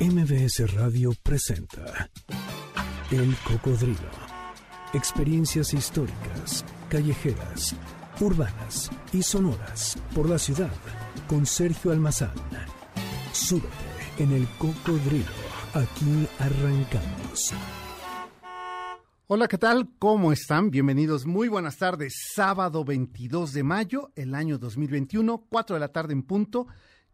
MBS Radio presenta El Cocodrilo. Experiencias históricas, callejeras, urbanas y sonoras por la ciudad con Sergio Almazán. Súbete en El Cocodrilo. Aquí arrancamos. Hola, ¿qué tal? ¿Cómo están? Bienvenidos. Muy buenas tardes. Sábado 22 de mayo, el año 2021, 4 de la tarde en punto.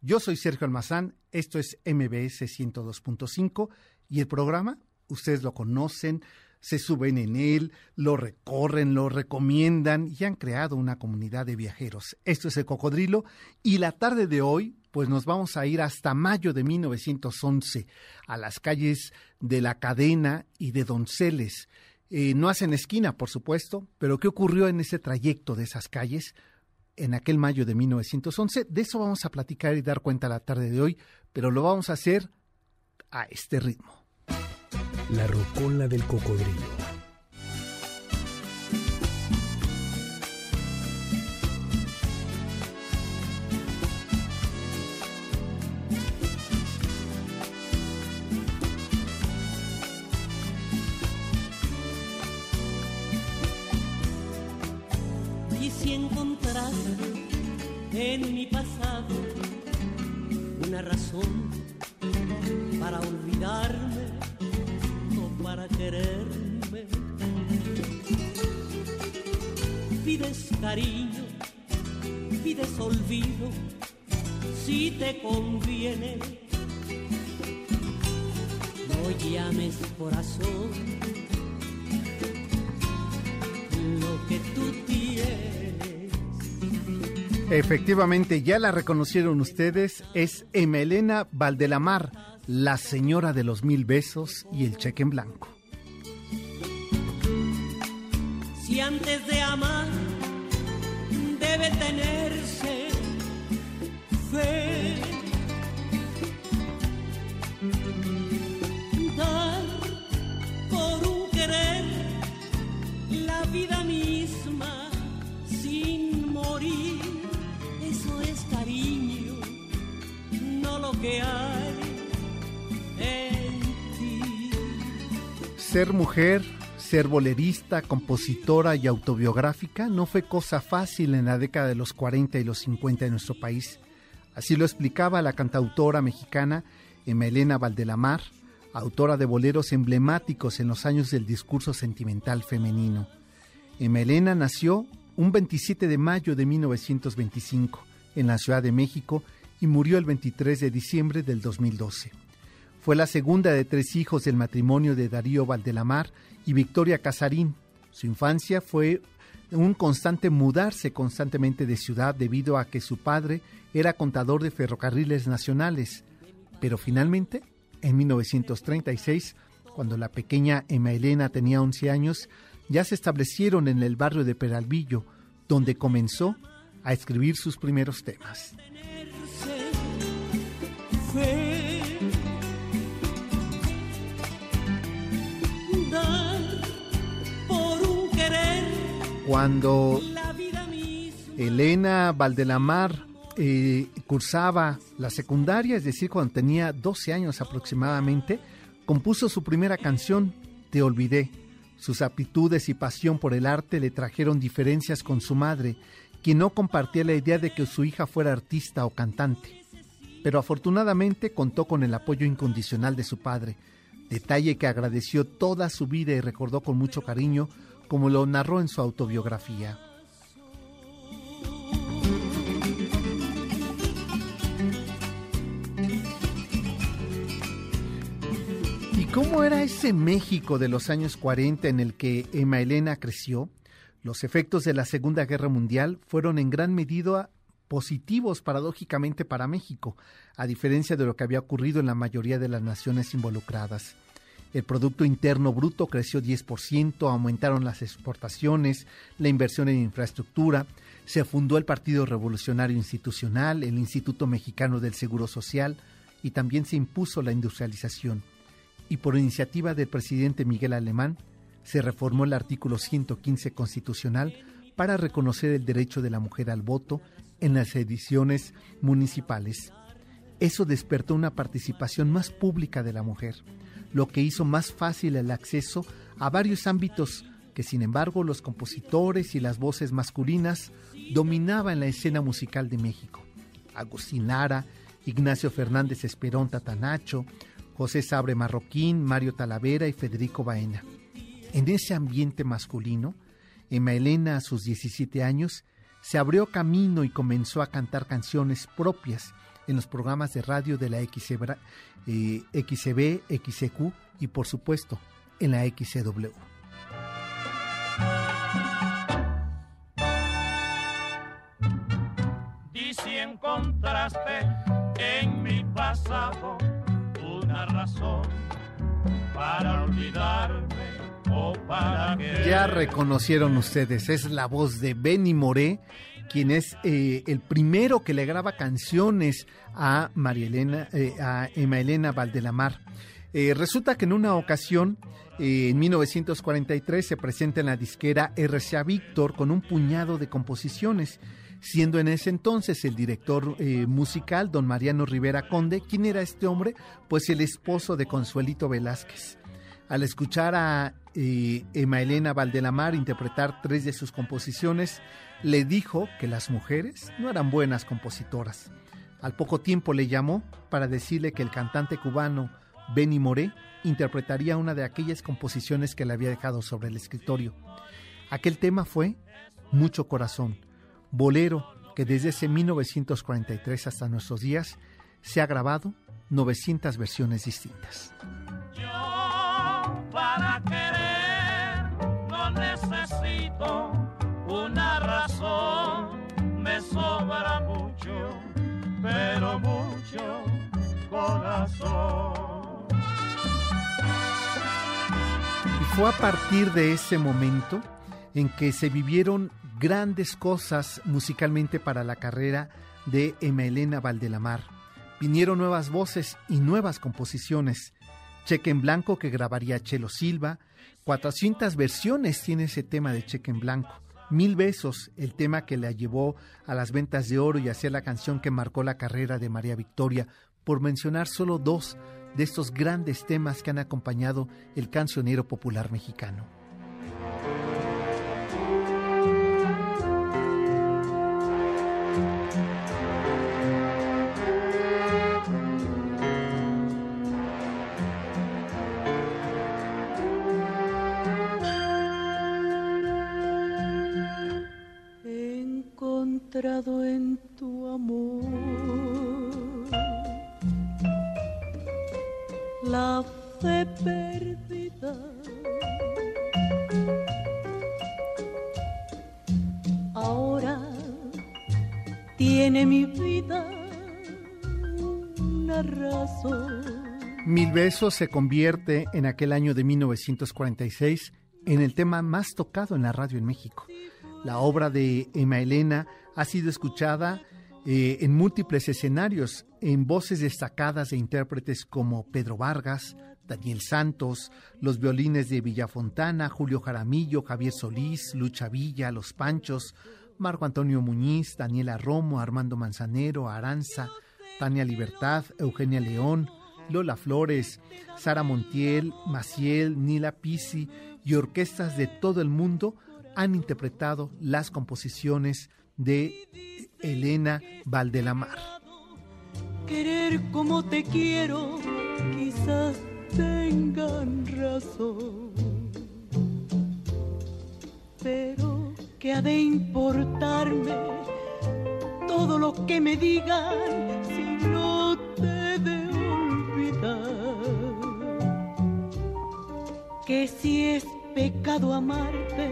Yo soy Sergio Almazán, esto es MBS 102.5 y el programa, ustedes lo conocen, se suben en él, lo recorren, lo recomiendan y han creado una comunidad de viajeros. Esto es el Cocodrilo y la tarde de hoy, pues nos vamos a ir hasta mayo de 1911 a las calles de La Cadena y de Donceles. Eh, no hacen esquina, por supuesto, pero ¿qué ocurrió en ese trayecto de esas calles? En aquel mayo de 1911. De eso vamos a platicar y dar cuenta la tarde de hoy, pero lo vamos a hacer a este ritmo. La rocola del cocodrilo. Razón para olvidarme o para quererme. Pides cariño, pides olvido, si te conviene. No llames corazón lo que tú tienes. Efectivamente, ya la reconocieron ustedes, es Emelena Valdelamar, la señora de los mil besos y el cheque en blanco. Si antes de amar debe tenerse fe. Ser mujer, ser bolerista, compositora y autobiográfica no fue cosa fácil en la década de los 40 y los 50 en nuestro país. Así lo explicaba la cantautora mexicana Emelena Valdelamar, autora de boleros emblemáticos en los años del discurso sentimental femenino. Emelena nació un 27 de mayo de 1925 en la Ciudad de México y murió el 23 de diciembre del 2012. Fue la segunda de tres hijos del matrimonio de Darío Valdelamar y Victoria Casarín. Su infancia fue un constante mudarse constantemente de ciudad debido a que su padre era contador de ferrocarriles nacionales. Pero finalmente, en 1936, cuando la pequeña Emma Elena tenía 11 años, ya se establecieron en el barrio de Peralvillo, donde comenzó a escribir sus primeros temas. Cuando. Elena Valdelamar eh, cursaba la secundaria, es decir, cuando tenía 12 años aproximadamente, compuso su primera canción, Te olvidé. Sus aptitudes y pasión por el arte le trajeron diferencias con su madre, quien no compartía la idea de que su hija fuera artista o cantante. Pero afortunadamente contó con el apoyo incondicional de su padre, detalle que agradeció toda su vida y recordó con mucho cariño, como lo narró en su autobiografía. ¿Y cómo era ese México de los años 40 en el que Emma Elena creció? Los efectos de la Segunda Guerra Mundial fueron en gran medida positivos paradójicamente para México, a diferencia de lo que había ocurrido en la mayoría de las naciones involucradas. El Producto Interno Bruto creció 10%, aumentaron las exportaciones, la inversión en infraestructura, se fundó el Partido Revolucionario Institucional, el Instituto Mexicano del Seguro Social y también se impuso la industrialización. Y por iniciativa del presidente Miguel Alemán, se reformó el artículo 115 constitucional para reconocer el derecho de la mujer al voto en las ediciones municipales. Eso despertó una participación más pública de la mujer, lo que hizo más fácil el acceso a varios ámbitos que sin embargo los compositores y las voces masculinas dominaban la escena musical de México. Agustín Lara, Ignacio Fernández Esperón Tatanacho, José Sabre Marroquín, Mario Talavera y Federico Baena. En ese ambiente masculino, Emma Elena a sus 17 años se abrió camino y comenzó a cantar canciones propias en los programas de radio de la XCB, eh, XCB, XCQ y por supuesto en la XCW. Y si encontraste en mi pasado una razón para olvidarme o para que... Ya reconocieron ustedes, es la voz de Benny Moré, quien es eh, el primero que le graba canciones a María Elena, eh, a Emma Elena Valdelamar. Eh, resulta que en una ocasión, en 1943, se presenta en la disquera RCA Víctor con un puñado de composiciones, siendo en ese entonces el director musical, don Mariano Rivera Conde. ¿Quién era este hombre? Pues el esposo de Consuelito Velázquez. Al escuchar a Emma Elena Valdelamar interpretar tres de sus composiciones, le dijo que las mujeres no eran buenas compositoras. Al poco tiempo le llamó para decirle que el cantante cubano Benny Moré interpretaría una de aquellas composiciones que le había dejado sobre el escritorio. Aquel tema fue Mucho Corazón, bolero que desde ese 1943 hasta nuestros días se ha grabado 900 versiones distintas. Yo para querer mucho corazón. Y fue a partir de ese momento en que se vivieron grandes cosas musicalmente para la carrera de Emma Elena Valdelamar. Vinieron nuevas voces y nuevas composiciones. Cheque en Blanco que grabaría Chelo Silva. 400 versiones tiene ese tema de Cheque en Blanco. Mil besos, el tema que la llevó a las ventas de oro y hacia la canción que marcó la carrera de María Victoria, por mencionar solo dos de estos grandes temas que han acompañado el cancionero popular mexicano. Besos se convierte en aquel año de 1946 en el tema más tocado en la radio en México. La obra de Emma Elena ha sido escuchada eh, en múltiples escenarios, en voces destacadas de intérpretes como Pedro Vargas, Daniel Santos, los violines de Villafontana, Julio Jaramillo, Javier Solís, Lucha Villa, Los Panchos, Marco Antonio Muñiz, Daniela Romo, Armando Manzanero, Aranza, Tania Libertad, Eugenia León, Lola Flores, Sara Montiel, Maciel, Nila Pisi y orquestas de todo el mundo han interpretado las composiciones de Elena Valdelamar. Querer como te quiero, quizás tengan razón. Pero que ha de importarme todo lo que me digan Que si es pecado amarte,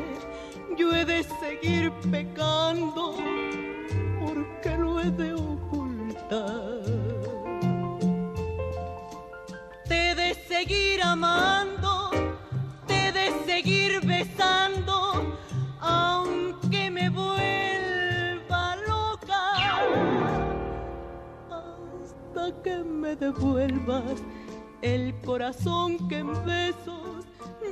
yo he de seguir pecando porque lo he de ocultar. Te he de seguir amando, te he de seguir besando, aunque me vuelva loca, hasta que me devuelvas el corazón que en besos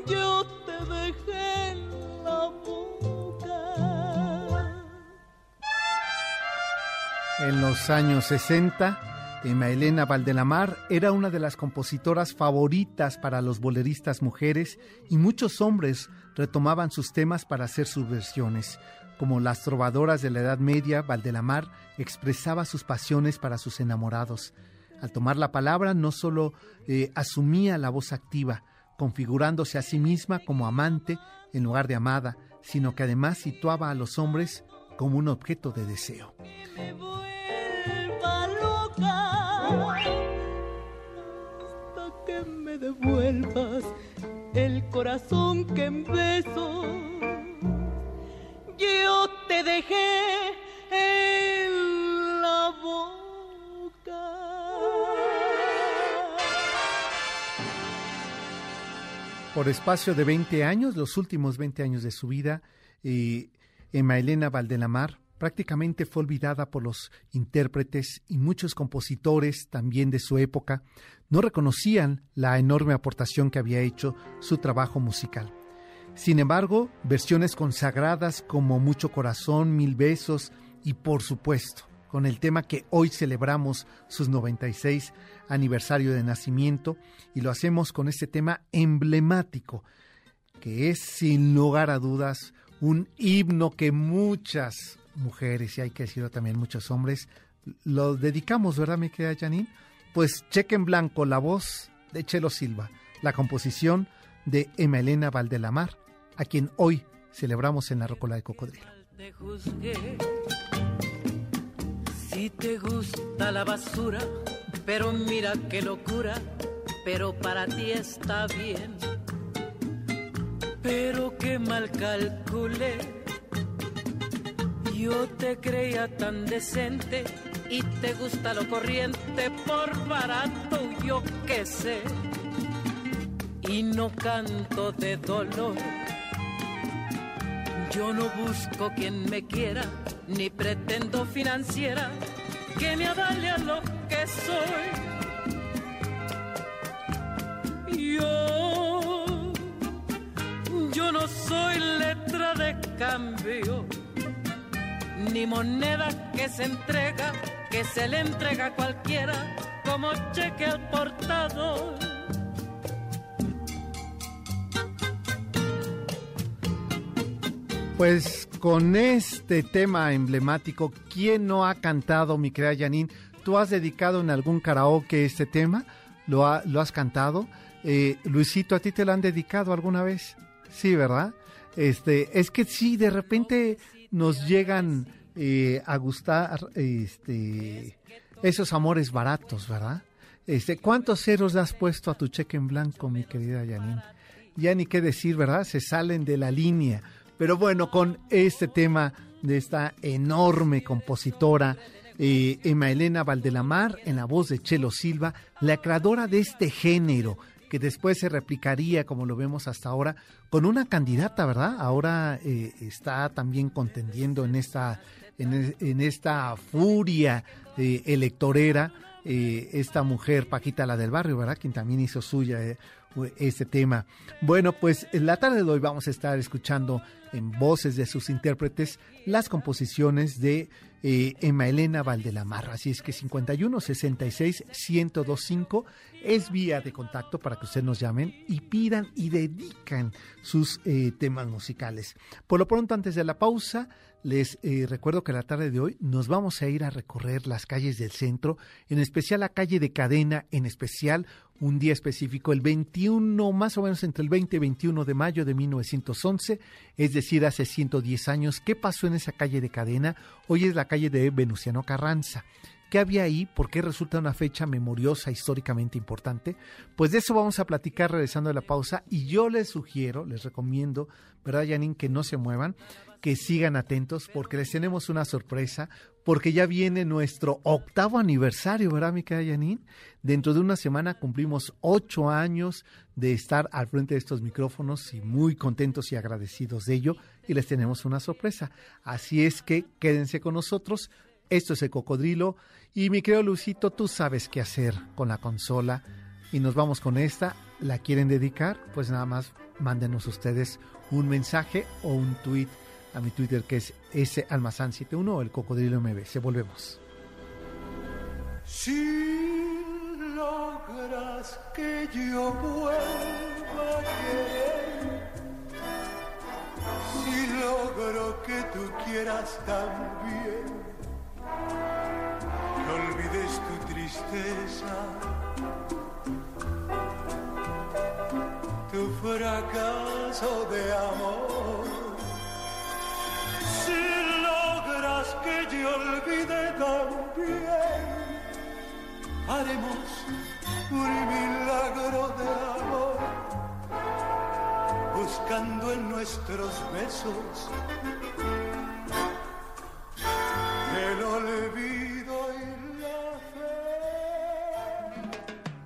yo te dejé en la boca. En los años 60 Emma Elena Valdelamar era una de las compositoras favoritas para los boleristas mujeres y muchos hombres retomaban sus temas para hacer sus versiones. Como las trovadoras de la Edad Media, Valdelamar expresaba sus pasiones para sus enamorados. Al tomar la palabra no solo eh, asumía la voz activa, configurándose a sí misma como amante en lugar de amada, sino que además situaba a los hombres como un objeto de deseo. Que me devuelvas el corazón que en besos yo te dejé Por espacio de 20 años, los últimos 20 años de su vida, Emma Elena Valdelamar prácticamente fue olvidada por los intérpretes y muchos compositores también de su época no reconocían la enorme aportación que había hecho su trabajo musical. Sin embargo, versiones consagradas como Mucho Corazón, Mil Besos y por supuesto, con el tema que hoy celebramos sus 96 aniversario de nacimiento y lo hacemos con este tema emblemático que es sin lugar a dudas un himno que muchas mujeres y hay que decirlo también muchos hombres, lo dedicamos, ¿verdad, mi querida Janine? Pues cheque en blanco la voz de Chelo Silva, la composición de Emma Elena Valdelamar, a quien hoy celebramos en la Rocola de Cocodrilo. Si te gusta la basura, pero mira qué locura, pero para ti está bien. Pero qué mal calculé yo te creía tan decente y te gusta lo corriente por barato, yo qué sé. Y no canto de dolor. Yo no busco quien me quiera, ni pretendo financiera que me avale a lo que soy. Yo, yo no soy letra de cambio ni moneda que se entrega, que se le entrega a cualquiera como cheque al portador. Pues con este tema emblemático, ¿quién no ha cantado, mi querida Janine? ¿Tú has dedicado en algún karaoke este tema? ¿Lo, lo has cantado? Eh, Luisito, ¿a ti te lo han dedicado alguna vez? Sí, ¿verdad? Este, es que sí, de repente nos llegan eh, a gustar este, esos amores baratos, ¿verdad? Este, ¿Cuántos ceros has puesto a tu cheque en blanco, mi querida Janine? Ya ni qué decir, ¿verdad? Se salen de la línea. Pero bueno, con este tema de esta enorme compositora, eh, Emma Elena Valdelamar, en la voz de Chelo Silva, la creadora de este género, que después se replicaría, como lo vemos hasta ahora, con una candidata, ¿verdad? Ahora eh, está también contendiendo en esta, en, esta furia eh, electorera, eh, esta mujer, Paquita la del barrio, ¿verdad? Quien también hizo suya este tema. Bueno, pues en la tarde de hoy vamos a estar escuchando en voces de sus intérpretes las composiciones de eh, Emma Elena Valdelamar. Así es que 51 66 1025 es vía de contacto para que ustedes nos llamen y pidan y dedican sus eh, temas musicales. Por lo pronto, antes de la pausa, les eh, recuerdo que la tarde de hoy nos vamos a ir a recorrer las calles del centro, en especial la calle de Cadena, en especial un día específico, el 21, más o menos entre el 20 y 21 de mayo de 1911, es decir, hace 110 años. ¿Qué pasó en esa calle de Cadena? Hoy es la calle de Venustiano Carranza. ¿Qué había ahí? ¿Por qué resulta una fecha memoriosa, históricamente importante? Pues de eso vamos a platicar regresando a la pausa y yo les sugiero, les recomiendo, ¿verdad, Janine? Que no se muevan, que sigan atentos porque les tenemos una sorpresa, porque ya viene nuestro octavo aniversario, ¿verdad, mi querida Janine? Dentro de una semana cumplimos ocho años de estar al frente de estos micrófonos y muy contentos y agradecidos de ello y les tenemos una sorpresa. Así es que quédense con nosotros. Esto es el cocodrilo y mi querido Lucito, tú sabes qué hacer con la consola y nos vamos con esta. ¿La quieren dedicar? Pues nada más mándenos ustedes un mensaje o un tweet a mi Twitter que es salmazán71 o el cocodrilo MB. Se volvemos. Si logras que yo vuelva a querer, si logro que tú quieras también, que olvides tu tristeza, tu fracaso de amor. Si logras que yo olvide también, haremos un milagro de amor, buscando en nuestros besos el olvido y la fe.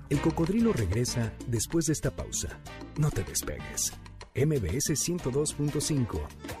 El cocodrilo regresa después de esta pausa. No te despegues. MBS 102.5.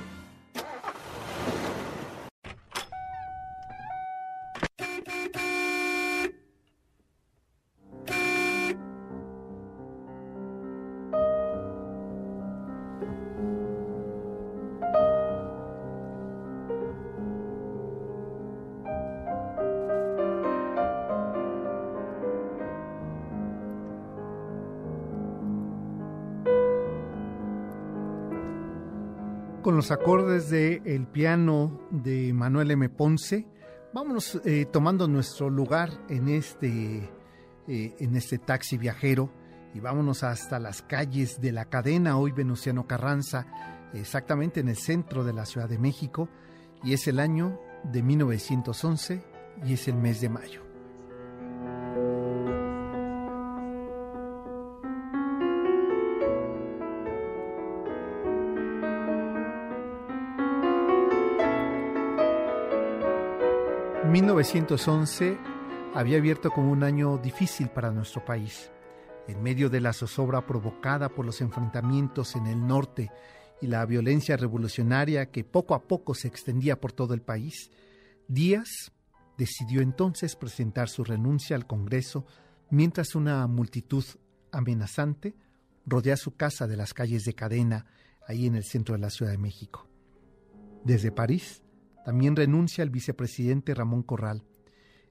Con los acordes de el piano de Manuel M. Ponce, vámonos eh, tomando nuestro lugar en este, eh, en este taxi viajero y vámonos hasta las calles de la cadena, hoy Venustiano Carranza, exactamente en el centro de la Ciudad de México, y es el año de 1911 y es el mes de mayo. ...1911 había abierto como un año difícil para nuestro país. En medio de la zozobra provocada por los enfrentamientos en el norte y la violencia revolucionaria que poco a poco se extendía por todo el país, Díaz decidió entonces presentar su renuncia al Congreso mientras una multitud amenazante rodea su casa de las calles de Cadena, ahí en el centro de la Ciudad de México. Desde París también renuncia el vicepresidente Ramón Corral.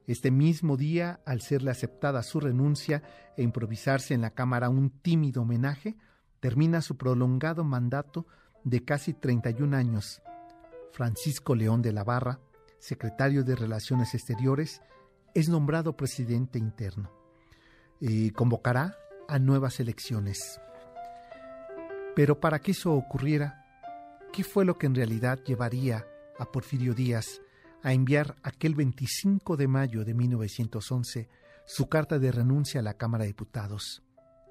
Este mismo día, al serle aceptada su renuncia e improvisarse en la Cámara un tímido homenaje, termina su prolongado mandato de casi 31 años. Francisco León de la Barra, secretario de Relaciones Exteriores, es nombrado presidente interno. y convocará a nuevas elecciones. Pero para que eso ocurriera, ¿qué fue lo que en realidad llevaría a Porfirio Díaz a enviar aquel 25 de mayo de 1911 su carta de renuncia a la Cámara de Diputados?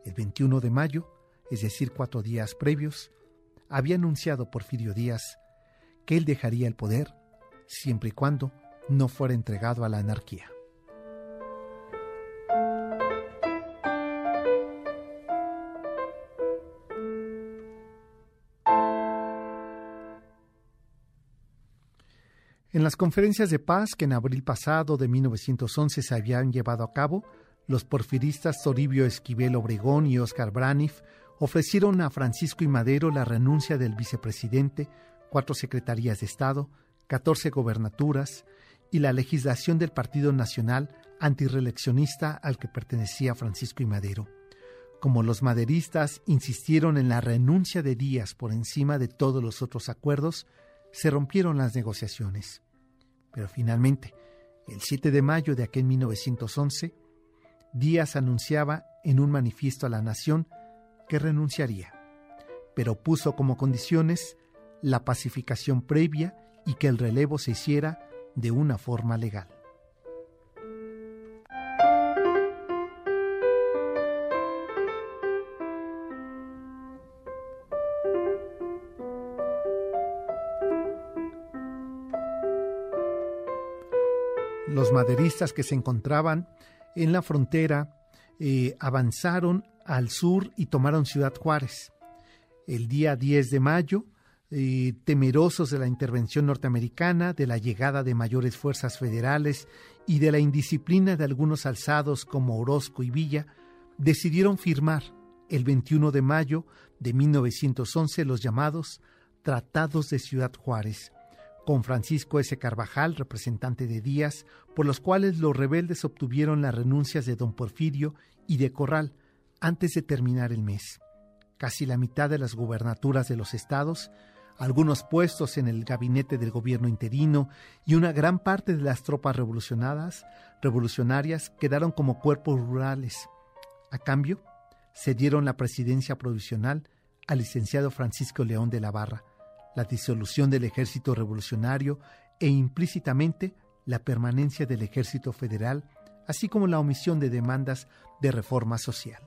El 21 de mayo, es decir, cuatro días previos, había anunciado Porfirio Díaz que él dejaría el poder siempre y cuando no fuera entregado a la anarquía. En las conferencias de paz que en abril pasado de 1911 se habían llevado a cabo, los porfiristas Toribio Esquivel Obregón y Óscar Braniff ofrecieron a Francisco y Madero la renuncia del vicepresidente, cuatro secretarías de Estado, catorce gobernaturas y la legislación del Partido Nacional antireeleccionista al que pertenecía Francisco y Madero. Como los maderistas insistieron en la renuncia de Díaz por encima de todos los otros acuerdos, se rompieron las negociaciones. Pero finalmente, el 7 de mayo de aquel 1911, Díaz anunciaba en un manifiesto a la nación que renunciaría, pero puso como condiciones la pacificación previa y que el relevo se hiciera de una forma legal. Maderistas que se encontraban en la frontera eh, avanzaron al sur y tomaron Ciudad Juárez. El día 10 de mayo, eh, temerosos de la intervención norteamericana, de la llegada de mayores fuerzas federales y de la indisciplina de algunos alzados como Orozco y Villa, decidieron firmar el 21 de mayo de 1911 los llamados Tratados de Ciudad Juárez, con Francisco S. Carvajal, representante de Díaz, por los cuales los rebeldes obtuvieron las renuncias de don Porfirio y de Corral antes de terminar el mes. Casi la mitad de las gubernaturas de los estados, algunos puestos en el gabinete del gobierno interino y una gran parte de las tropas revolucionadas, revolucionarias quedaron como cuerpos rurales. A cambio, se dieron la presidencia provisional al licenciado Francisco León de la Barra, la disolución del ejército revolucionario e implícitamente la permanencia del ejército federal, así como la omisión de demandas de reforma social.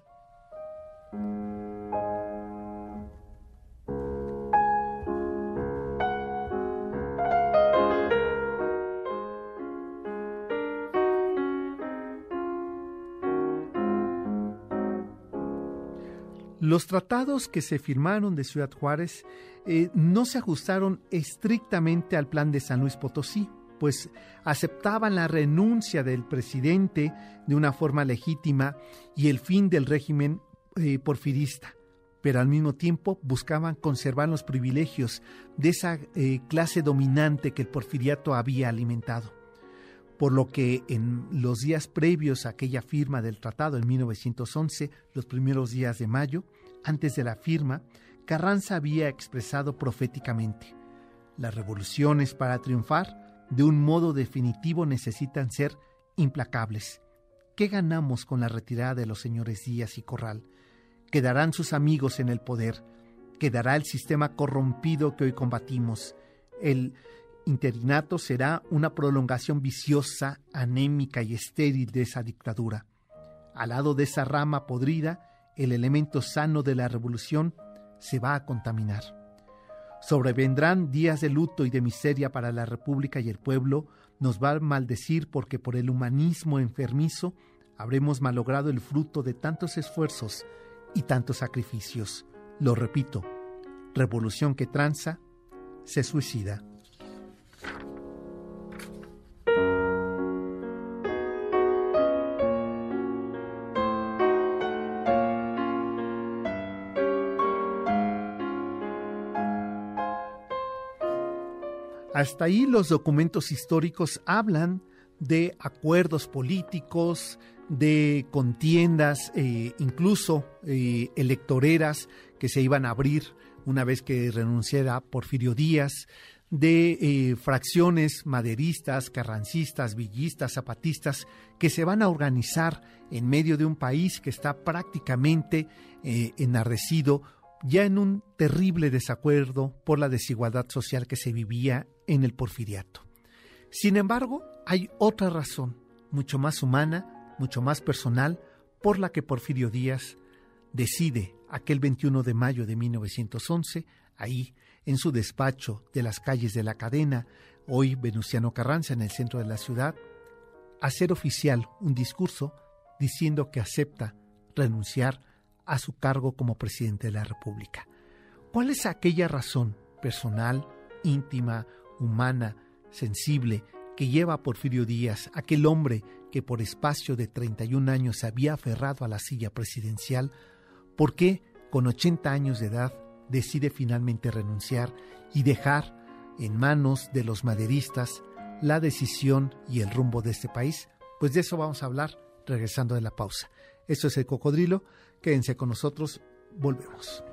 Los tratados que se firmaron de Ciudad Juárez eh, no se ajustaron estrictamente al plan de San Luis Potosí, pues aceptaban la renuncia del presidente de una forma legítima y el fin del régimen eh, porfirista, pero al mismo tiempo buscaban conservar los privilegios de esa eh, clase dominante que el porfiriato había alimentado. Por lo que en los días previos a aquella firma del tratado en 1911, los primeros días de mayo, antes de la firma, Carranza había expresado proféticamente, las revoluciones para triunfar de un modo definitivo necesitan ser implacables. ¿Qué ganamos con la retirada de los señores Díaz y Corral? Quedarán sus amigos en el poder, quedará el sistema corrompido que hoy combatimos. El interinato será una prolongación viciosa, anémica y estéril de esa dictadura. Al lado de esa rama podrida, el elemento sano de la revolución se va a contaminar. Sobrevendrán días de luto y de miseria para la República y el pueblo, nos va a maldecir porque por el humanismo enfermizo habremos malogrado el fruto de tantos esfuerzos y tantos sacrificios. Lo repito, revolución que tranza, se suicida. Hasta ahí los documentos históricos hablan de acuerdos políticos, de contiendas, eh, incluso eh, electoreras que se iban a abrir una vez que renunciara Porfirio Díaz, de eh, fracciones maderistas, carrancistas, villistas, zapatistas, que se van a organizar en medio de un país que está prácticamente enardecido ya en un terrible desacuerdo por la desigualdad social que se vivía en el porfiriato. Sin embargo, hay otra razón, mucho más humana, mucho más personal, por la que Porfirio Díaz decide aquel 21 de mayo de 1911, ahí en su despacho de las calles de la cadena, hoy Venustiano Carranza en el centro de la ciudad, hacer oficial un discurso diciendo que acepta renunciar a su cargo como presidente de la República. ¿Cuál es aquella razón personal, íntima, humana, sensible, que lleva a Porfirio Díaz, aquel hombre que por espacio de 31 años se había aferrado a la silla presidencial, por qué, con 80 años de edad, decide finalmente renunciar y dejar en manos de los maderistas la decisión y el rumbo de este país? Pues de eso vamos a hablar regresando de la pausa. Esto es el cocodrilo. Quédense con nosotros. Volvemos.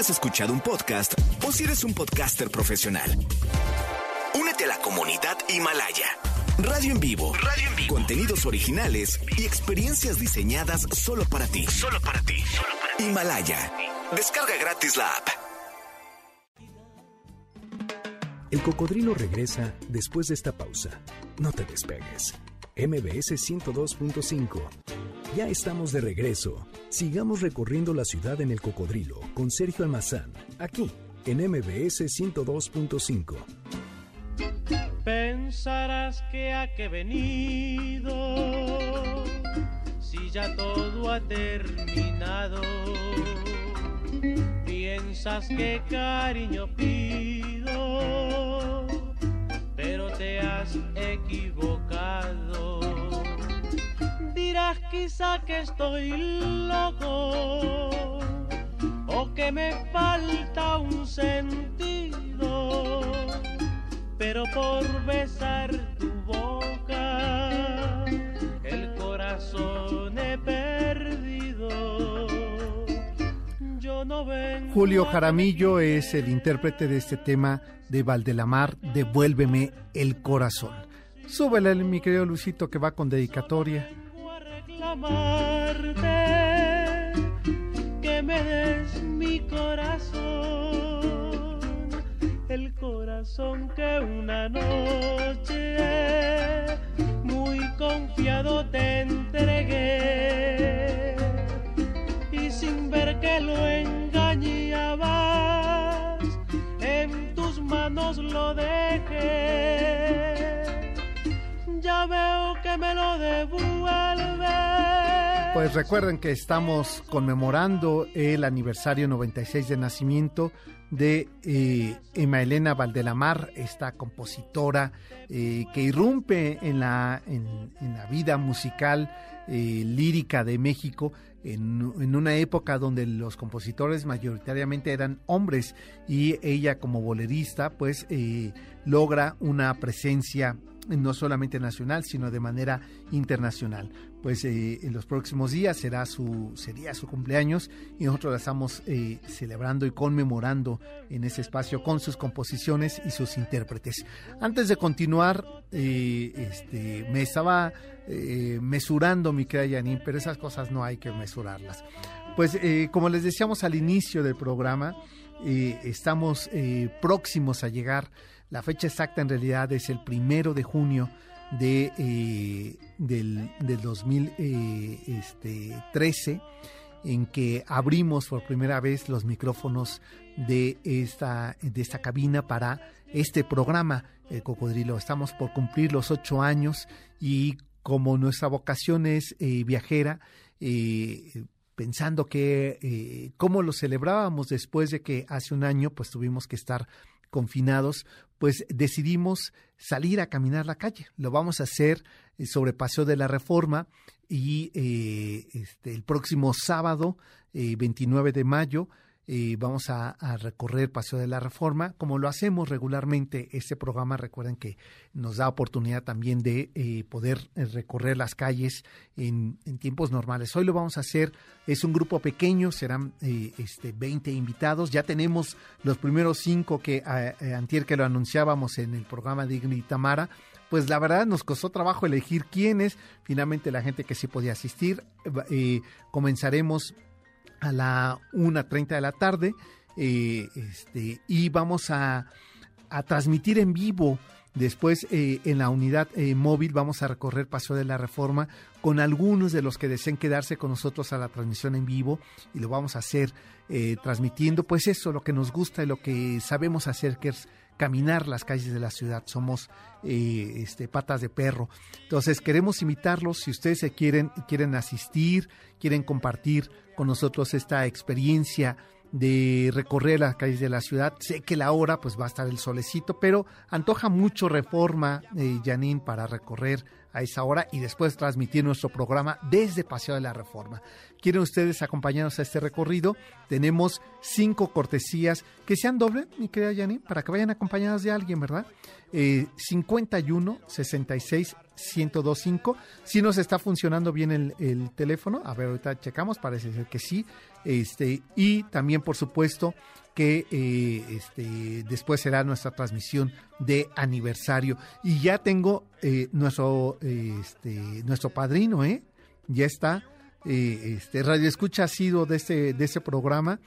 Nunca has escuchado un podcast o si eres un podcaster profesional. Únete a la comunidad Himalaya. Radio en vivo. Radio en vivo. Contenidos originales y experiencias diseñadas solo para ti. Solo para ti. Himalaya. Descarga gratis la app. El cocodrilo regresa después de esta pausa. No te despegues. MBS 102.5. Ya estamos de regreso. Sigamos recorriendo la ciudad en el cocodrilo con Sergio Almazán, aquí en MBS 102.5. Pensarás que a qué venido, si ya todo ha terminado. Piensas que cariño pido, pero te has equivocado. Dirás quizá que estoy loco o que me falta un sentido, pero por besar tu boca el corazón he perdido. Yo no vengo Julio Jaramillo es el intérprete de este tema de Valdelamar, Devuélveme el corazón. Súbele, mi querido Luisito, que va con dedicatoria. A reclamarte que me des mi corazón, el corazón que una noche muy confiado te entregué y sin ver que lo engañabas, en tus manos lo dejé. Ya veo que me lo devuelve. Pues recuerden que estamos conmemorando el aniversario 96 de nacimiento de eh, Emma Elena Valdelamar, esta compositora eh, que irrumpe en la, en, la vida musical eh, lírica de México en, en una época donde los compositores mayoritariamente eran hombres y ella como bolerista pues eh, logra una presencia no solamente nacional, sino de manera internacional. Pues eh, en los próximos días será su, sería su cumpleaños y nosotros la estamos eh, celebrando y conmemorando en ese espacio con sus composiciones y sus intérpretes. Antes de continuar, eh, este, me estaba eh, mesurando mi querida Janine, pero esas cosas no hay que mesurarlas. Pues como les decíamos al inicio del programa, estamos próximos a llegar. La fecha exacta en realidad es el primero de junio de, eh, del, del 2013, en que abrimos por primera vez los micrófonos de esta, de esta cabina para este programa, Cocodrilo. Estamos por cumplir los ocho años y como nuestra vocación es eh, viajera, eh, pensando que eh, cómo lo celebrábamos después de que hace un año pues tuvimos que estar confinados, pues decidimos salir a caminar la calle. Lo vamos a hacer eh, sobre Paseo de la Reforma y eh, este, el próximo sábado, eh, 29 de mayo, vamos a, a recorrer Paseo de la Reforma, como lo hacemos regularmente. Este programa, recuerden que nos da oportunidad también de eh, poder eh, recorrer las calles en, tiempos normales. Hoy lo vamos a hacer, es un grupo pequeño, serán eh, este, 20 invitados. Ya tenemos los primeros cinco que eh, que lo anunciábamos en el programa de Igni Tamara. Pues la verdad nos costó trabajo elegir quiénes. Finalmente la gente que sí podía asistir. Comenzaremos a la 1.30 de la tarde eh, este, y vamos a, a transmitir en vivo. Después eh, en la unidad eh, móvil vamos a recorrer Paseo de la Reforma con algunos de los que deseen quedarse con nosotros a la transmisión en vivo y lo vamos a hacer transmitiendo pues eso, lo que nos gusta y lo que sabemos hacer que es caminar las calles de la ciudad. Somos este, patas de perro. Entonces queremos invitarlos, si ustedes se quieren, quieren asistir, quieren compartir con nosotros esta experiencia de recorrer las calles de la ciudad. Sé que la hora pues va a estar el solecito, pero antoja mucho reforma, eh, para recorrer a esa hora y después transmitir nuestro programa desde Paseo de la Reforma. ¿Quieren ustedes acompañarnos a este recorrido? Tenemos cinco cortesías que sean doble, mi querida Janine, para que vayan acompañadas de alguien, ¿verdad? Eh, 51 66 1025. Si nos está funcionando bien el, el teléfono, a ver, ahorita checamos, parece ser que sí. Este, y también, por supuesto, que eh, este, después será nuestra transmisión de aniversario. Y ya tengo eh, nuestro, este, nuestro padrino, ¿eh? Ya está. Eh, este, Radio Escucha ha sido de este, de ese programa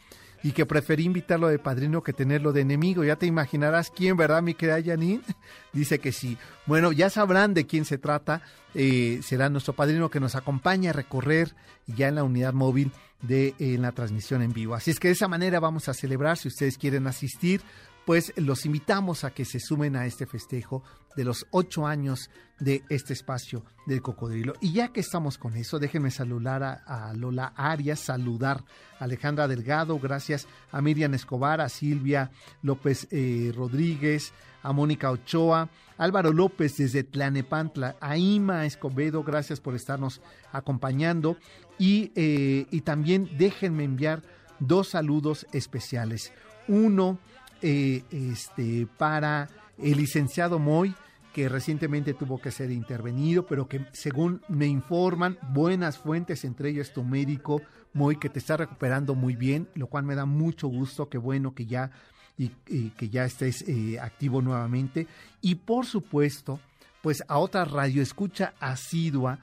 y que preferí invitarlo de padrino que tenerlo de enemigo. Ya te imaginarás quién, ¿verdad, mi querida Janine? Dice que sí. Bueno, ya sabrán de quién se trata. Eh, será nuestro padrino que nos acompaña a recorrer ya en la unidad móvil de en la transmisión en vivo. Así es que de esa manera vamos a celebrar. Si ustedes quieren asistir, pues los invitamos a que se sumen a este festejo de los ocho años de este espacio del cocodrilo. Y ya que estamos con eso, déjenme saludar a, Lola Arias, saludar a Alejandra Delgado, gracias a Miriam Escobar, a Silvia López eh, Rodríguez, a Mónica Ochoa, Álvaro López desde Tlanepantla, a Ima Escobedo, gracias por estarnos acompañando. Y, eh, y también déjenme enviar dos saludos especiales. Uno, eh, este, para el licenciado Moy, que recientemente tuvo que ser intervenido, pero que según me informan buenas fuentes, entre ellos tu médico, Moy, que te está recuperando muy bien, lo cual me da mucho gusto, qué bueno que ya, y, que ya estés eh, activo nuevamente. Y por supuesto, pues a otra radio escucha asidua,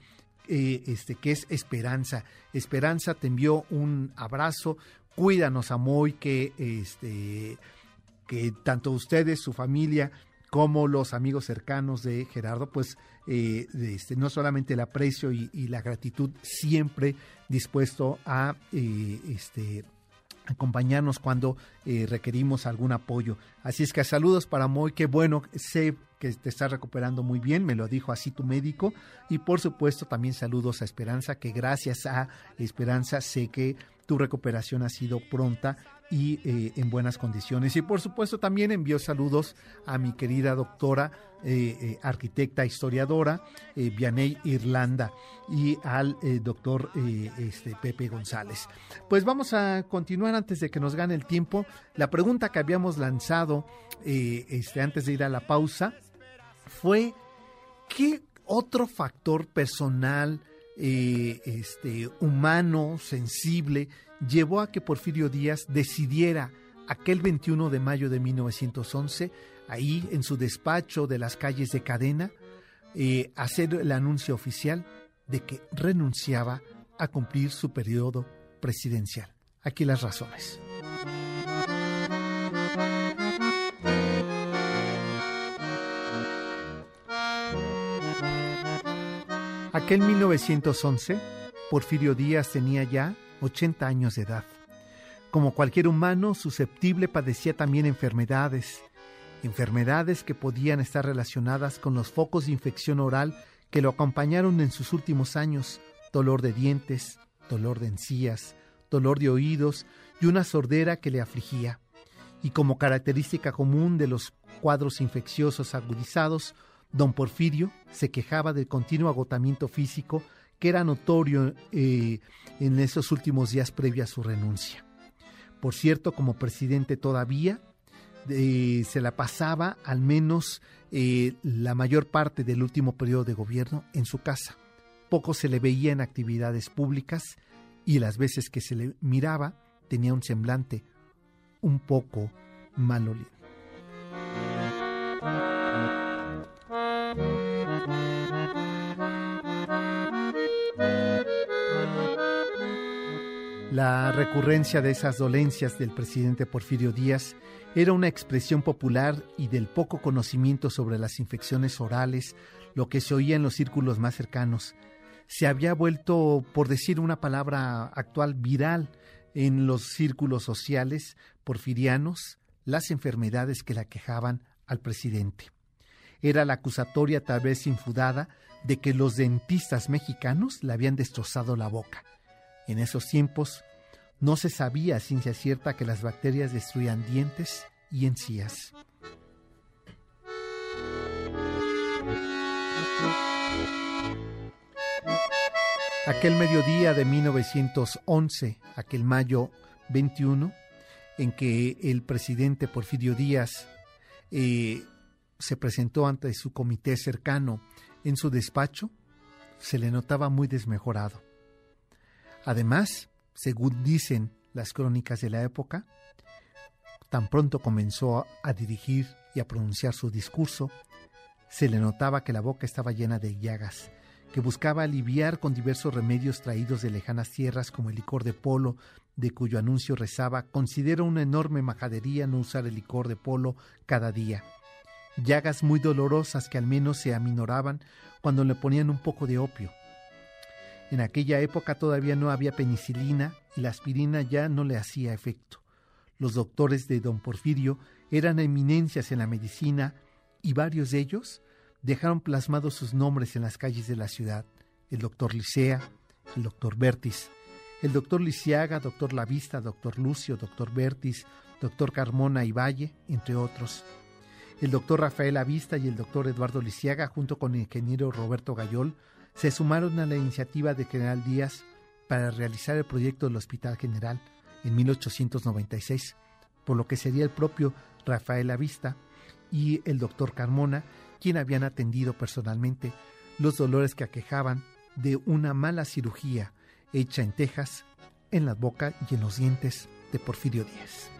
eh, este, que es Esperanza. Esperanza te envió un abrazo, cuídanos a Moy, que este que tanto ustedes, su familia, como los amigos cercanos de Gerardo, pues eh, este, no solamente el aprecio y, la gratitud, siempre dispuesto a eh, este, acompañarnos cuando eh, requerimos algún apoyo. Así es que saludos para Moy, qué bueno, sé que te está recuperando muy bien, me lo dijo así tu médico. Y por supuesto también saludos a Esperanza, que gracias a Esperanza sé que tu recuperación ha sido pronta y eh, en buenas condiciones. Y por supuesto también envío saludos a mi querida doctora, eh, eh, arquitecta, historiadora, Vianey Irlanda, y al doctor este, Pepe González. Pues vamos a continuar antes de que nos gane el tiempo. La pregunta que habíamos lanzado este, antes de ir a la pausa fue, ¿qué otro factor personal, este, humano, sensible, llevó a que Porfirio Díaz decidiera aquel 21 de mayo de 1911, ahí en su despacho de las calles de Cadena, eh, hacer el anuncio oficial de que renunciaba a cumplir su periodo presidencial. Aquí las razones. Aquel 1911, Porfirio Díaz tenía ya 80 años de edad. Como cualquier humano susceptible padecía también enfermedades, enfermedades que podían estar relacionadas con los focos de infección oral que lo acompañaron en sus últimos años, dolor de dientes, dolor de encías, dolor de oídos y una sordera que le afligía. Y como característica común de los cuadros infecciosos agudizados, don Porfirio se quejaba del continuo agotamiento físico que era notorio eh, en esos últimos días previo a su renuncia. Por cierto, como presidente todavía, eh, se la pasaba al menos eh, la mayor parte del último periodo de gobierno en su casa. Poco se le veía en actividades públicas y las veces que se le miraba tenía un semblante un poco maloliente. La recurrencia de esas dolencias del presidente Porfirio Díaz era una expresión popular y del poco conocimiento sobre las infecciones orales, lo que se oía en los círculos más cercanos. Se había vuelto, por decir una palabra actual, viral en los círculos sociales porfirianos las enfermedades que la quejaban al presidente. Era la acusatoria tal vez infundada de que los dentistas mexicanos le habían destrozado la boca en esos tiempos no se sabía a ciencia cierta que las bacterias destruían dientes y encías. Aquel mediodía de 1911, aquel mayo 21, en que el presidente Porfirio Díaz eh, se presentó ante su comité cercano en su despacho, se le notaba muy desmejorado. Además, según dicen las crónicas de la época. Tan pronto comenzó a dirigir y a pronunciar su discurso, se le notaba que la boca estaba llena de llagas, que buscaba aliviar con diversos remedios traídos de lejanas tierras como el licor de polo, de cuyo anuncio rezaba, considero una enorme majadería no usar el licor de polo cada día. Llagas muy dolorosas que al menos se aminoraban cuando le ponían un poco de opio. En aquella época todavía no había penicilina y la aspirina ya no le hacía efecto. Los doctores de don Porfirio eran eminencias en la medicina y varios de ellos dejaron plasmados sus nombres en las calles de la ciudad. El doctor Licea, el doctor Bertis, el doctor Lisiaga, doctor Lavista, doctor Lucio, doctor Bertis, doctor Carmona y Valle, entre otros. El doctor Rafael Avista y el doctor Eduardo Lisiaga, junto con el ingeniero Roberto Gayol, se sumaron a la iniciativa de General Díaz para realizar el proyecto del Hospital General en 1896, por lo que sería el propio Rafael Avista y el doctor Carmona quien habían atendido personalmente los dolores que aquejaban de una mala cirugía hecha en Texas, en la boca y en los dientes de Porfirio Díaz.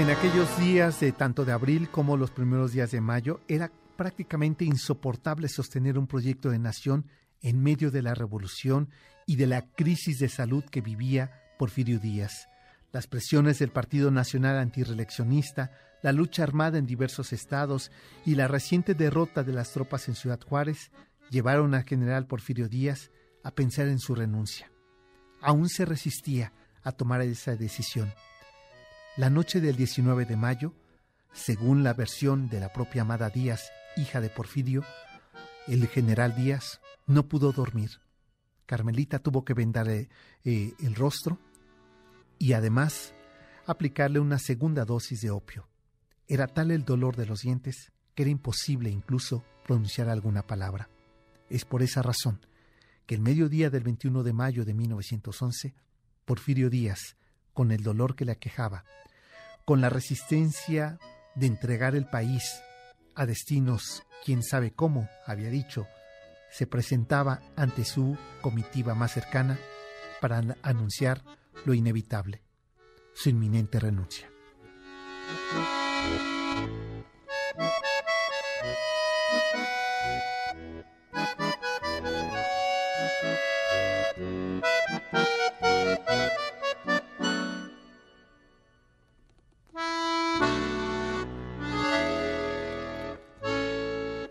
En aquellos días de tanto de abril como los primeros días de mayo era prácticamente insoportable sostener un proyecto de nación en medio de la revolución y de la crisis de salud que vivía Porfirio Díaz. Las presiones del Partido Nacional Antireleccionista, la lucha armada en diversos estados y la reciente derrota de las tropas en Ciudad Juárez llevaron al general Porfirio Díaz a pensar en su renuncia. Aún se resistía a tomar esa decisión. La noche del 19 de mayo, según la versión de la propia Amada Díaz, hija de Porfirio, el general Díaz no pudo dormir. Carmelita tuvo que vendarle eh, el rostro y además aplicarle una segunda dosis de opio. Era tal el dolor de los dientes que era imposible incluso pronunciar alguna palabra. Es por esa razón que el mediodía del 21 de mayo de 1911, Porfirio Díaz, con el dolor que le aquejaba, con la resistencia de entregar el país a destinos, quién sabe cómo, había dicho, se presentaba ante su comitiva más cercana para anunciar lo inevitable, su inminente renuncia.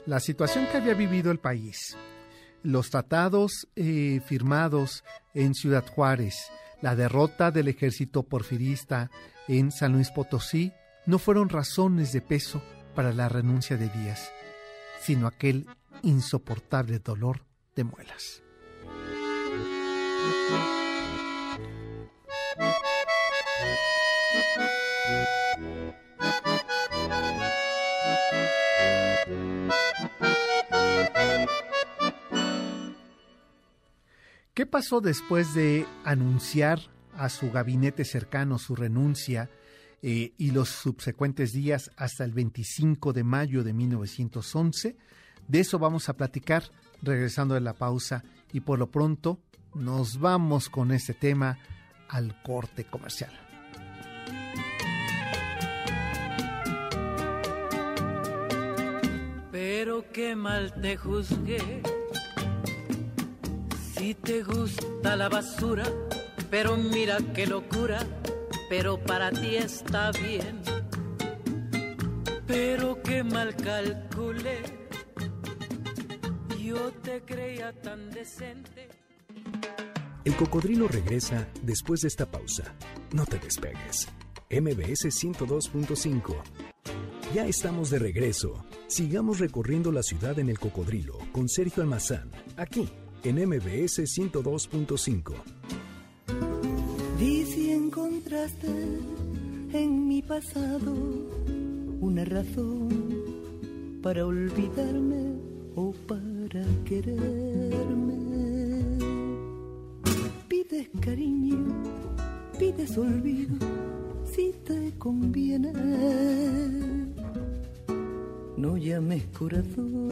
La situación que había vivido el país, los tratados eh, firmados en Ciudad Juárez, la derrota del ejército porfirista en San Luis Potosí, no fueron razones de peso para la renuncia de Díaz, sino aquel insoportable dolor de muelas. ¿Qué pasó después de anunciar a su gabinete cercano su renuncia eh, y los subsecuentes días hasta el 25 de mayo de 1911? De eso vamos a platicar regresando de la pausa y por lo pronto nos vamos con este tema al corte comercial. Qué mal te juzgué si te gusta la basura, pero mira qué locura, pero para ti está bien. Pero qué mal calculé, yo te creía tan decente. El cocodrilo regresa después de esta pausa. No te despegues. MBS 102.5. Ya estamos de regreso. Sigamos recorriendo la ciudad en el cocodrilo con Sergio Almazán, aquí en MBS 102.5. Di si encontraste en mi pasado una razón para olvidarme o para quererme. Pides cariño, pides olvido, si te conviene. No llames corazón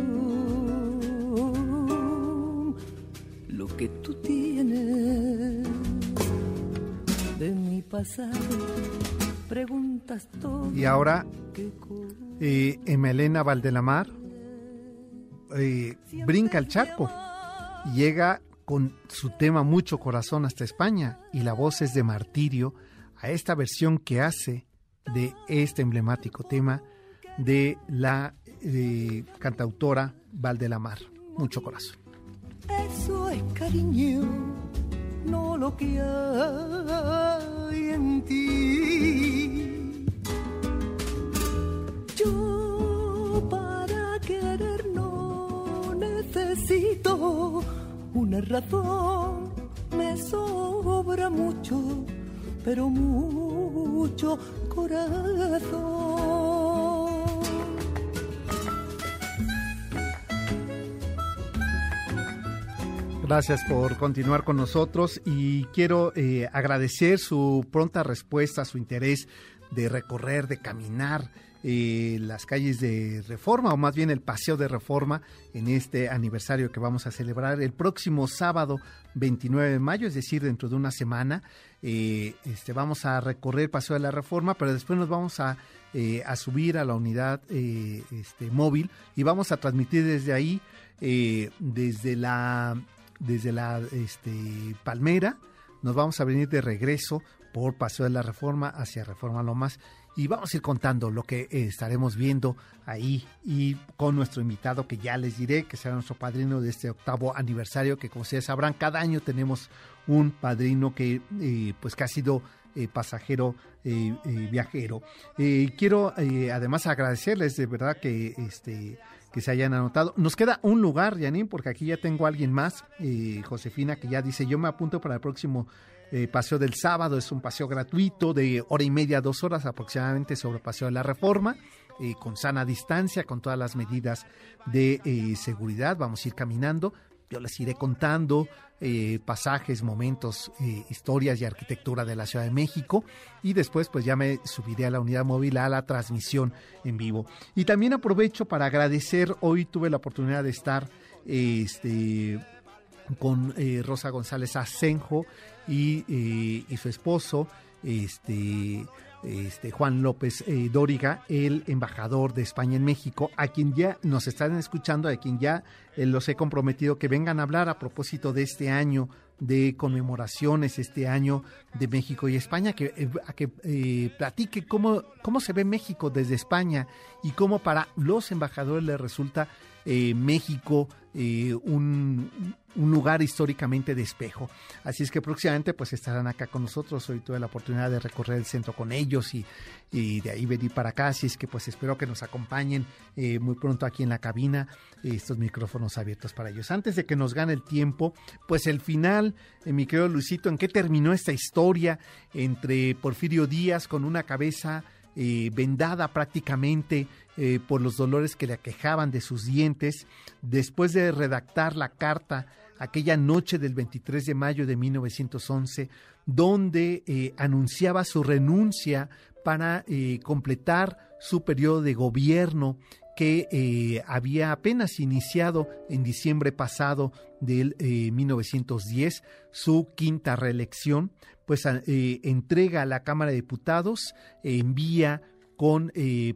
lo que tú tienes de mi pasado. Preguntas todo. Y ahora, eh, Emelena Valdelamar eh, brinca el charco llega con su tema Mucho Corazón hasta España y la voz es de Martirio a esta versión que hace de este emblemático tema de la eh, cantautora Valdelamar. Mucho corazón. Eso es cariño, no lo que hay en ti. Yo para querer no necesito una razón, me sobra mucho, pero mucho corazón. Gracias por continuar con nosotros y quiero eh, agradecer su pronta respuesta, su interés de recorrer, de caminar eh, las calles de Reforma, o más bien el Paseo de Reforma, en este aniversario que vamos a celebrar el próximo sábado 29 de mayo, es decir, dentro de una semana. Eh, este, vamos a recorrer Paseo de la Reforma, pero después nos vamos a, a subir a la unidad este, móvil y vamos a transmitir desde ahí, desde la desde la este, Palmera, nos vamos a venir de regreso por Paseo de la Reforma hacia Reforma Lomas y vamos a ir contando lo que eh, estaremos viendo ahí y con nuestro invitado que ya les diré que será nuestro padrino de este octavo aniversario que como ustedes sabrán cada año tenemos un padrino que eh, pues que ha sido eh, pasajero viajero. Quiero además agradecerles de verdad que este que se hayan anotado. Nos queda un lugar, Yanin, porque aquí ya tengo a alguien más, eh, Josefina, que ya dice, yo me apunto para el próximo eh, paseo del sábado, es un paseo gratuito de hora y media, dos horas aproximadamente sobre el Paseo de la Reforma. Eh, con sana distancia, con todas las medidas de seguridad. Vamos a ir caminando. Yo les iré contando eh, pasajes, momentos, eh, historias y arquitectura de la Ciudad de México y después pues ya me subiré a la unidad móvil a la transmisión en vivo. Y también aprovecho para agradecer, hoy tuve la oportunidad de estar este, con eh, Rosa González Asenjo y, y su esposo, este este, Juan López eh, Dóriga, el embajador de España en México, a quien ya nos están escuchando, a quien ya eh, los he comprometido que vengan a hablar a propósito de este año de conmemoraciones, este año de México y España, que, eh, a que platique cómo, cómo se ve México desde España y cómo para los embajadores les resulta México un, un lugar históricamente de espejo. Así es que próximamente pues estarán acá con nosotros. Hoy tuve la oportunidad de recorrer el centro con ellos y, de ahí venir para acá. Así es que pues espero que nos acompañen eh, muy pronto aquí en la cabina, estos micrófonos abiertos para ellos. Antes de que nos gane el tiempo, pues el final, eh, mi querido Luisito, ¿en qué terminó esta historia entre Porfirio Díaz con una cabeza eh, vendada prácticamente por los dolores que le aquejaban de sus dientes, después de redactar la carta aquella noche del 23 de mayo de 1911, donde eh, anunciaba su renuncia para eh, completar su periodo de gobierno que eh, había apenas iniciado en diciembre pasado del 1910 su quinta reelección, pues entrega a la Cámara de Diputados, envía con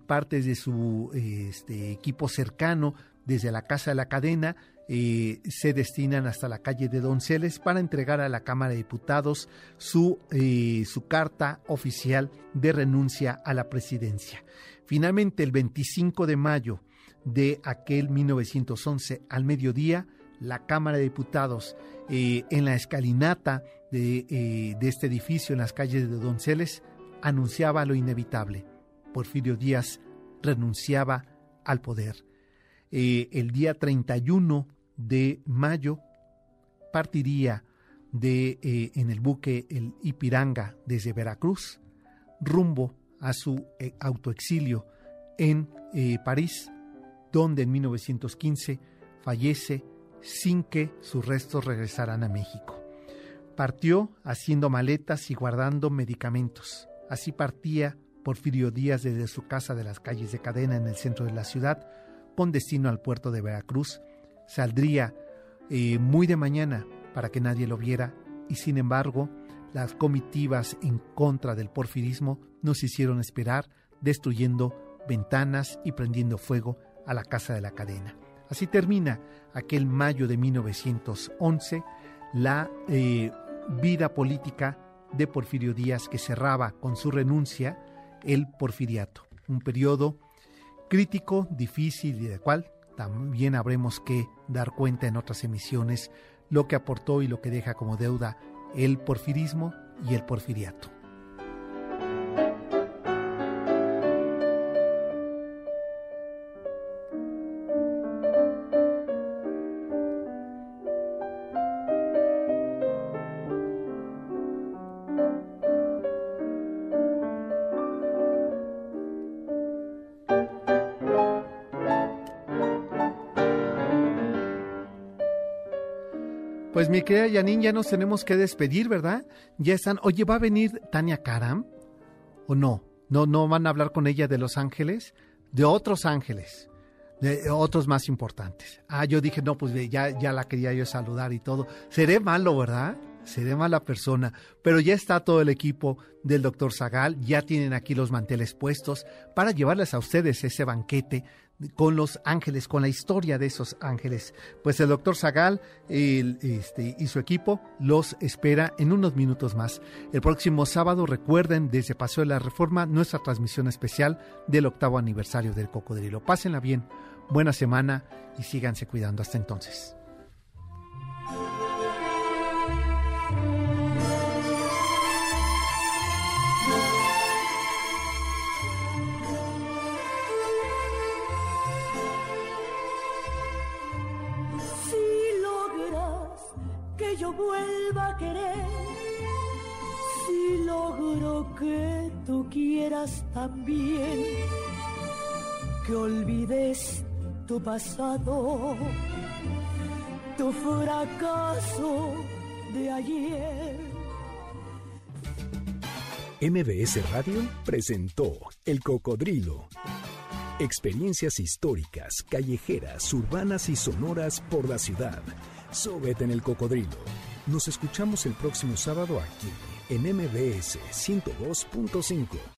partes de su este, equipo cercano desde la Casa de la Cadena eh, se destinan hasta la calle de Donceles para entregar a la Cámara de Diputados su, eh, su carta oficial de renuncia a la presidencia. Finalmente, el 25 de mayo de aquel 1911 al mediodía, la Cámara de Diputados eh, en la escalinata de, de, este edificio en las calles de Donceles anunciaba lo inevitable. Porfirio Díaz renunciaba al poder. el día 31 de mayo partiría de, eh, en el buque el Ipiranga desde Veracruz rumbo a su eh, autoexilio en eh, París, donde en 1915 fallece sin que sus restos regresaran a México. Partió haciendo maletas y guardando medicamentos. Así partía Porfirio Díaz desde su casa de las calles de Cadena en el centro de la ciudad con destino al puerto de Veracruz. Saldría eh, muy de mañana para que nadie lo viera y sin embargo las comitivas en contra del porfirismo nos hicieron esperar destruyendo ventanas y prendiendo fuego a la casa de la cadena. Así termina aquel mayo de 1911 la eh, vida política de Porfirio Díaz que cerraba con su renuncia el porfiriato, un periodo crítico, difícil y del cual también habremos que dar cuenta en otras emisiones lo que aportó y lo que deja como deuda el porfirismo y el porfiriato. Mi querida Yanin, ya nos tenemos que despedir, ¿verdad? Ya están. Oye, ¿va a venir Tania Karam? ¿O no? No, no van a hablar con ella de Los Ángeles, de otros ángeles, de otros más importantes. Ah, yo dije, no, pues ya, ya la quería yo saludar y todo. Seré malo, ¿verdad? Seré mala persona, pero ya está todo el equipo del doctor Zagal, ya tienen aquí los manteles puestos para llevarles a ustedes ese banquete con los ángeles, con la historia de esos ángeles. Pues el doctor Zagal este, y su equipo los espera en unos minutos más. El próximo sábado, recuerden, desde Paseo de la Reforma, nuestra transmisión especial del octavo aniversario del cocodrilo. Pásenla bien, buena semana y síganse cuidando. Hasta entonces. Vuelva a querer, si logro que tú quieras también, que olvides tu pasado, tu fracaso de ayer. MBS Radio presentó El Cocodrilo. Experiencias históricas, callejeras, urbanas y sonoras por la ciudad. Súbete en el cocodrilo. Nos escuchamos el próximo sábado aquí en MBS 102.5.